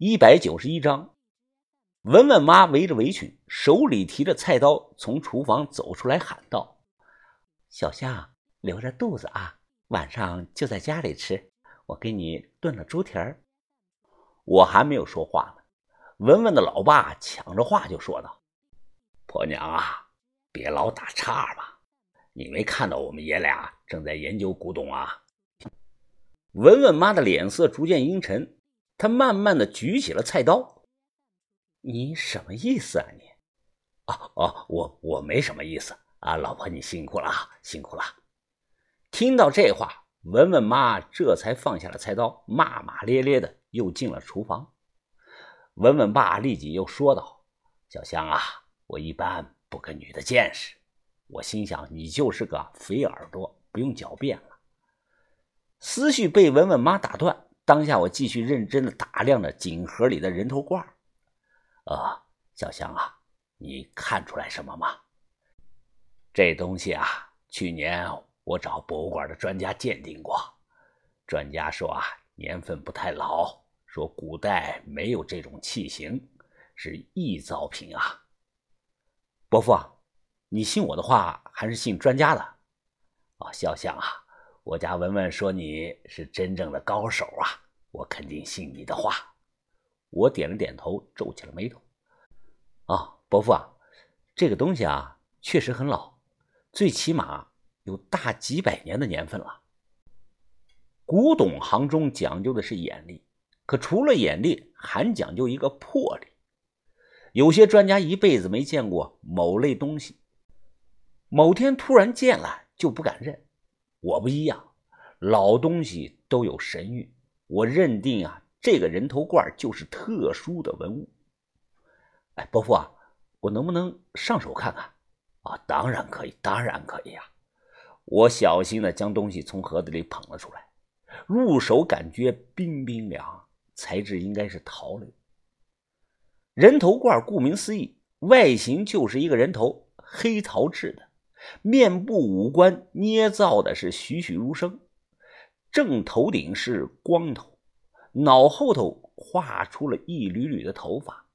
一百九十一章，文文妈围着围裙，手里提着菜刀，从厨房走出来，喊道：“小夏，留着肚子啊，晚上就在家里吃。我给你炖了猪蹄儿。”我还没有说话呢，文文的老爸抢着话就说道：“婆娘啊，别老打岔吧，你没看到我们爷俩正在研究古董啊？”文文妈的脸色逐渐阴沉。他慢慢的举起了菜刀，你什么意思啊你？哦哦，我我没什么意思啊，老婆你辛苦了，辛苦了。听到这话，文文妈这才放下了菜刀，骂骂咧咧的又进了厨房。文文爸立即又说道：“小香啊，我一般不跟女的见识，我心想你就是个肥耳朵，不用狡辩了。”思绪被文文妈打断。当下，我继续认真的打量着锦盒里的人头罐。呃，小香啊，你看出来什么吗？这东西啊，去年我找博物馆的专家鉴定过，专家说啊，年份不太老，说古代没有这种器型，是臆造品啊。伯父，你信我的话，还是信专家的？啊，小香啊。我家文文说你是真正的高手啊，我肯定信你的话。我点了点头，皱起了眉头。啊，伯父啊，这个东西啊，确实很老，最起码有大几百年的年份了。古董行中讲究的是眼力，可除了眼力，还讲究一个魄力。有些专家一辈子没见过某类东西，某天突然见了就不敢认。我不一样，老东西都有神韵。我认定啊，这个人头罐就是特殊的文物。哎，伯父啊，我能不能上手看看？啊，当然可以，当然可以呀。我小心的将东西从盒子里捧了出来，入手感觉冰冰凉，材质应该是陶类。人头罐顾名思义，外形就是一个人头，黑陶制的。面部五官捏造的是栩栩如生，正头顶是光头，脑后头画出了一缕缕的头发。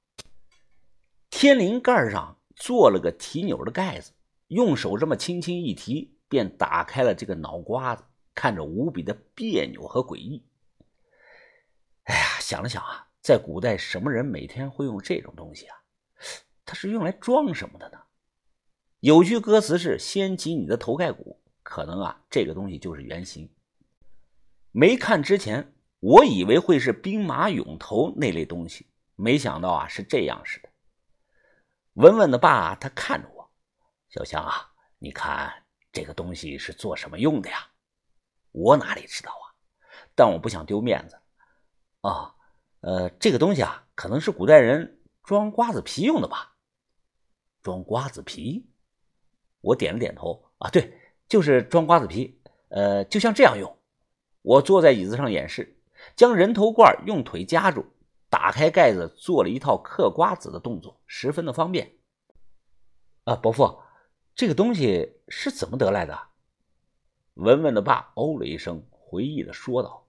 天灵盖上做了个提钮的盖子，用手这么轻轻一提，便打开了这个脑瓜子，看着无比的别扭和诡异。哎呀，想了想啊，在古代什么人每天会用这种东西啊？它是用来装什么的呢？有句歌词是“掀起你的头盖骨”，可能啊，这个东西就是原型。没看之前，我以为会是兵马俑头那类东西，没想到啊是这样式的。文文的爸他看着我，小香啊，你看这个东西是做什么用的呀？我哪里知道啊？但我不想丢面子。啊，呃，这个东西啊，可能是古代人装瓜子皮用的吧？装瓜子皮？我点了点头，啊，对，就是装瓜子皮，呃，就像这样用。我坐在椅子上演示，将人头罐用腿夹住，打开盖子，做了一套嗑瓜子的动作，十分的方便。啊，伯父，这个东西是怎么得来的？文文的爸哦了一声，回忆的说道：“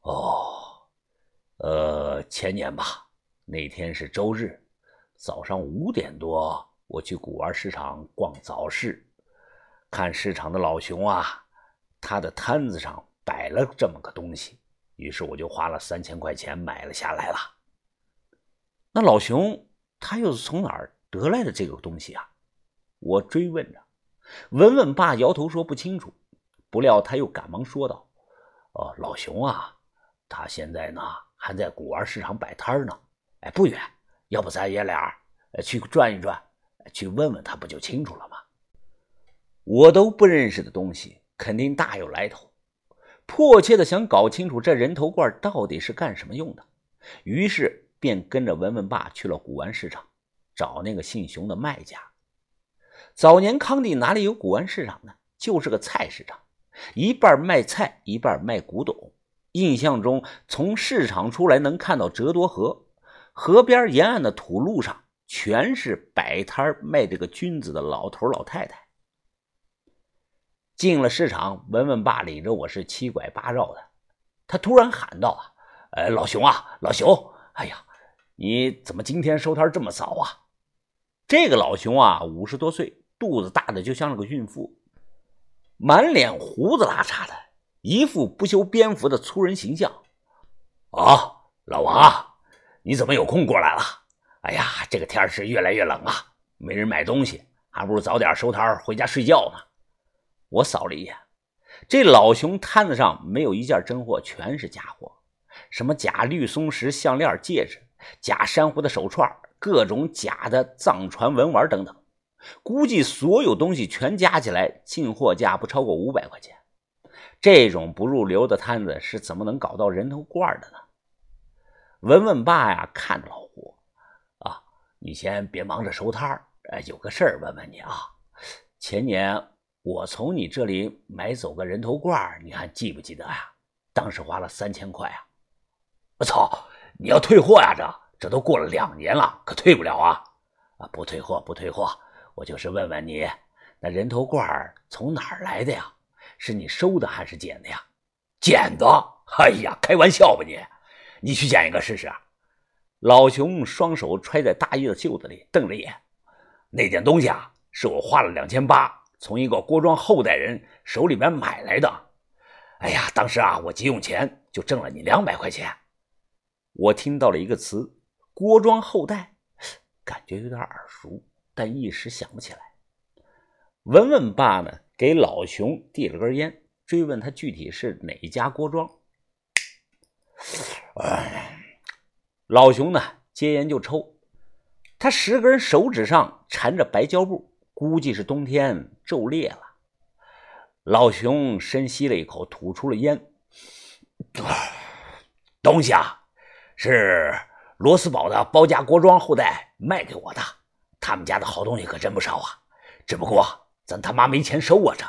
哦，呃，前年吧，那天是周日，早上五点多。”我去古玩市场逛早市，看市场的老熊啊，他的摊子上摆了这么个东西，于是我就花了三千块钱买了下来了。那老熊他又是从哪儿得来的这个东西啊？我追问着。文文爸摇头说不清楚，不料他又赶忙说道：“哦，老熊啊，他现在呢还在古玩市场摆摊呢，哎，不远，要不咱爷俩去转一转？”去问问他不就清楚了吗？我都不认识的东西，肯定大有来头。迫切的想搞清楚这人头罐到底是干什么用的，于是便跟着文文爸去了古玩市场，找那个姓熊的卖家。早年康定哪里有古玩市场呢？就是个菜市场，一半卖菜，一半卖古董。印象中，从市场出来能看到折多河，河边沿岸的土路上。全是摆摊卖这个君子的老头老太太。进了市场，文文爸领着我是七拐八绕的。他突然喊道：“啊，哎，老熊啊，老熊，哎呀，你怎么今天收摊这么早啊？这个老熊啊，五十多岁，肚子大的就像是个孕妇，满脸胡子拉碴的，一副不修边幅的粗人形象。啊，老王啊，你怎么有空过来了？哎呀，这个天是越来越冷啊，没人买东西，还不如早点收摊回家睡觉呢。我扫了一眼，这老熊摊子上没有一件真货，全是假货，什么假绿松石项链、戒指，假珊瑚的手串，各种假的藏传文玩等等，估计所有东西全加起来，进货价不超过五百块钱。这种不入流的摊子是怎么能搞到人头罐的呢？文文爸呀，看着老胡啊，你先别忙着收摊儿，有个事儿问问你啊。前年我从你这里买走个人头罐，你还记不记得呀？当时花了三千块啊！我操，你要退货呀？这这都过了两年了，可退不了啊！啊，不退货，不退货，我就是问问你，那人头罐从哪儿来的呀？是你收的还是捡的呀？捡的！哎呀，开玩笑吧你！你去捡一个试试。老熊双手揣在大衣的袖子里，瞪着眼。那件东西啊，是我花了两千八从一个郭庄后代人手里边买来的。哎呀，当时啊，我急用钱，就挣了你两百块钱。我听到了一个词“郭庄后代”，感觉有点耳熟，但一时想不起来。文文爸呢？给老熊递了根烟，追问他具体是哪一家郭庄。老熊呢，接烟就抽，他十根手指上缠着白胶布，估计是冬天皱裂了。老熊深吸了一口，吐出了烟。东西啊，是罗斯堡的包家锅庄后代卖给我的，他们家的好东西可真不少啊，只不过。咱他妈没钱收啊！这，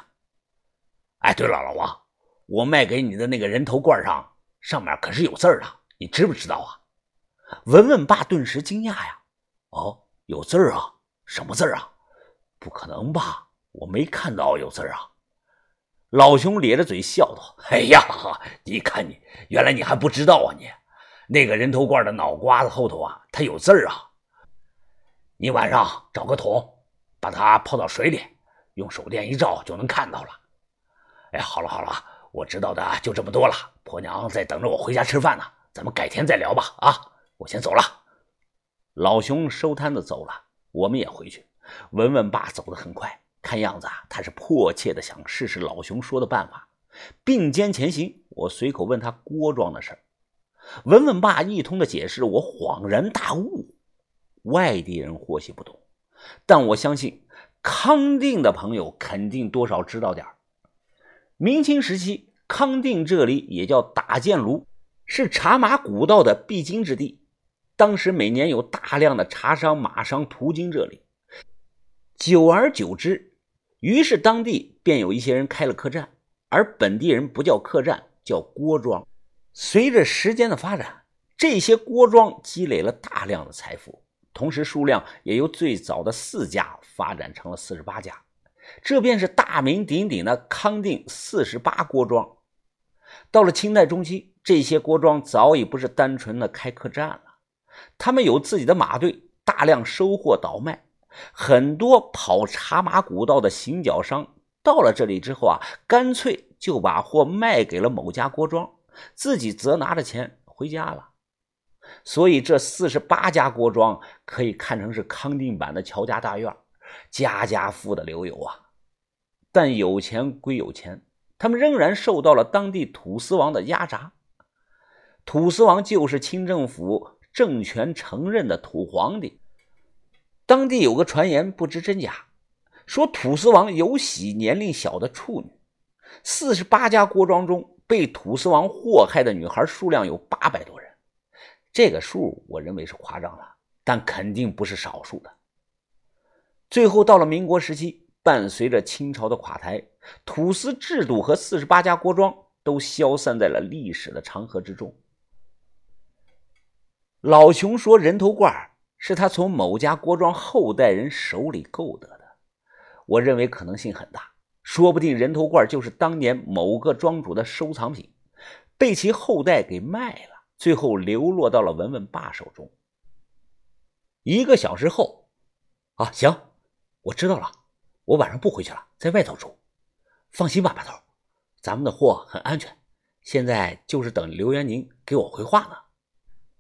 哎，对了，老王，我卖给你的那个人头罐上，上面可是有字的，你知不知道啊？文文爸顿时惊讶呀！哦，有字啊？什么字啊？不可能吧？我没看到有字啊！老熊咧着嘴笑道：“哎呀，你看你，原来你还不知道啊！你那个人头罐的脑瓜子后头啊，它有字啊！你晚上找个桶，把它泡到水里。”用手电一照就能看到了。哎，好了好了，我知道的就这么多了。婆娘在等着我回家吃饭呢，咱们改天再聊吧。啊，我先走了。老熊收摊子走了，我们也回去。文文爸走得很快，看样子啊，他是迫切的想试试老熊说的办法，并肩前行。我随口问他郭庄的事儿文文爸一通的解释，我恍然大悟。外地人或许不懂，但我相信。康定的朋友肯定多少知道点儿明清时期，康定这里也叫打箭炉，是茶马古道的必经之地。当时每年有大量的茶商、马商途经这里，久而久之，于是当地便有一些人开了客栈，而本地人不叫客栈，叫锅庄。随着时间的发展，这些锅庄积累了大量的财富。同时，数量也由最早的四家发展成了四十八家，这便是大名鼎鼎的康定四十八锅庄。到了清代中期，这些锅庄早已不是单纯的开客栈了，他们有自己的马队，大量收货倒卖。很多跑茶马古道的行脚商到了这里之后啊，干脆就把货卖给了某家锅庄，自己则拿着钱回家了。所以，这四十八家锅庄可以看成是康定版的乔家大院，家家富的流油啊。但有钱归有钱，他们仍然受到了当地土司王的压榨。土司王就是清政府政权承认的土皇帝。当地有个传言，不知真假，说土司王有喜年龄小的处女。四十八家锅庄中，被土司王祸害的女孩数量有八百多人。这个数我认为是夸张了，但肯定不是少数的。最后到了民国时期，伴随着清朝的垮台，土司制度和四十八家锅庄都消散在了历史的长河之中。老熊说，人头罐是他从某家郭庄后代人手里购得的，我认为可能性很大，说不定人头罐就是当年某个庄主的收藏品，被其后代给卖了。最后流落到了文文爸手中。一个小时后，啊，行，我知道了，我晚上不回去了，在外头住。放心吧，把头，咱们的货很安全。现在就是等刘元宁给我回话呢。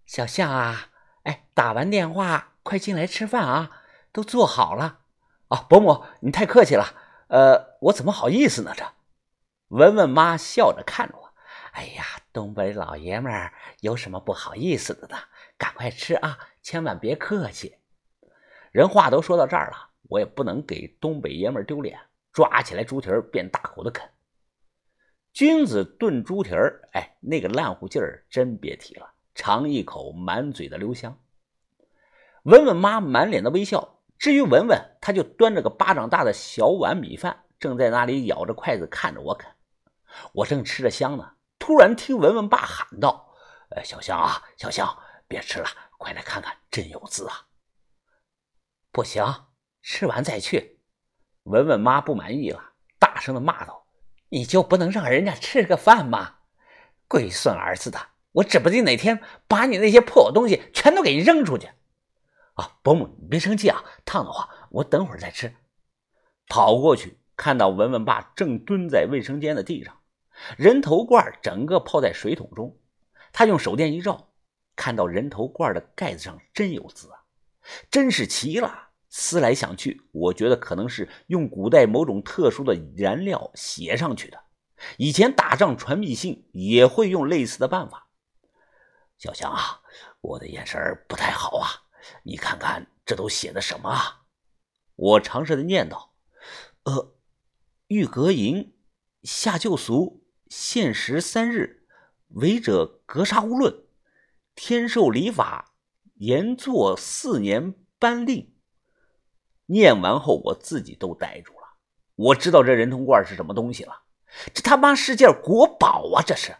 小象啊，哎，打完电话快进来吃饭啊，都做好了。哦，伯母，你太客气了。呃，我怎么好意思呢？这，文文妈笑着看着我。哎呀，东北老爷们儿有什么不好意思的呢？赶快吃啊，千万别客气。人话都说到这儿了，我也不能给东北爷们丢脸，抓起来猪蹄儿便大口的啃。君子炖猪蹄儿，哎，那个烂乎劲儿真别提了，尝一口满嘴的留香。文文妈满脸的微笑，至于文文，他就端着个巴掌大的小碗米饭，正在那里咬着筷子看着我啃。我正吃着香呢，突然听文文爸喊道：“呃，小香啊，小香，别吃了，快来看看，真有滋啊！”不行，吃完再去。文文妈不满意了，大声的骂道：“你就不能让人家吃个饭吗？龟孙儿子的，我指不定哪天把你那些破东西全都给扔出去！”啊，伯母，你别生气啊，烫的话，我等会儿再吃。跑过去，看到文文爸正蹲在卫生间的地上，人头罐整个泡在水桶中。他用手电一照，看到人头罐的盖子上真有字啊，真是奇了。思来想去，我觉得可能是用古代某种特殊的燃料写上去的。以前打仗传密信也会用类似的办法。小香啊，我的眼神不太好啊。你看看这都写的什么啊？我尝试的念叨：“呃，玉阁营，下旧俗，限时三日，违者格杀勿论。天授礼法，严做四年颁令。”念完后，我自己都呆住了。我知道这人头罐是什么东西了，这他妈是件国宝啊！这是。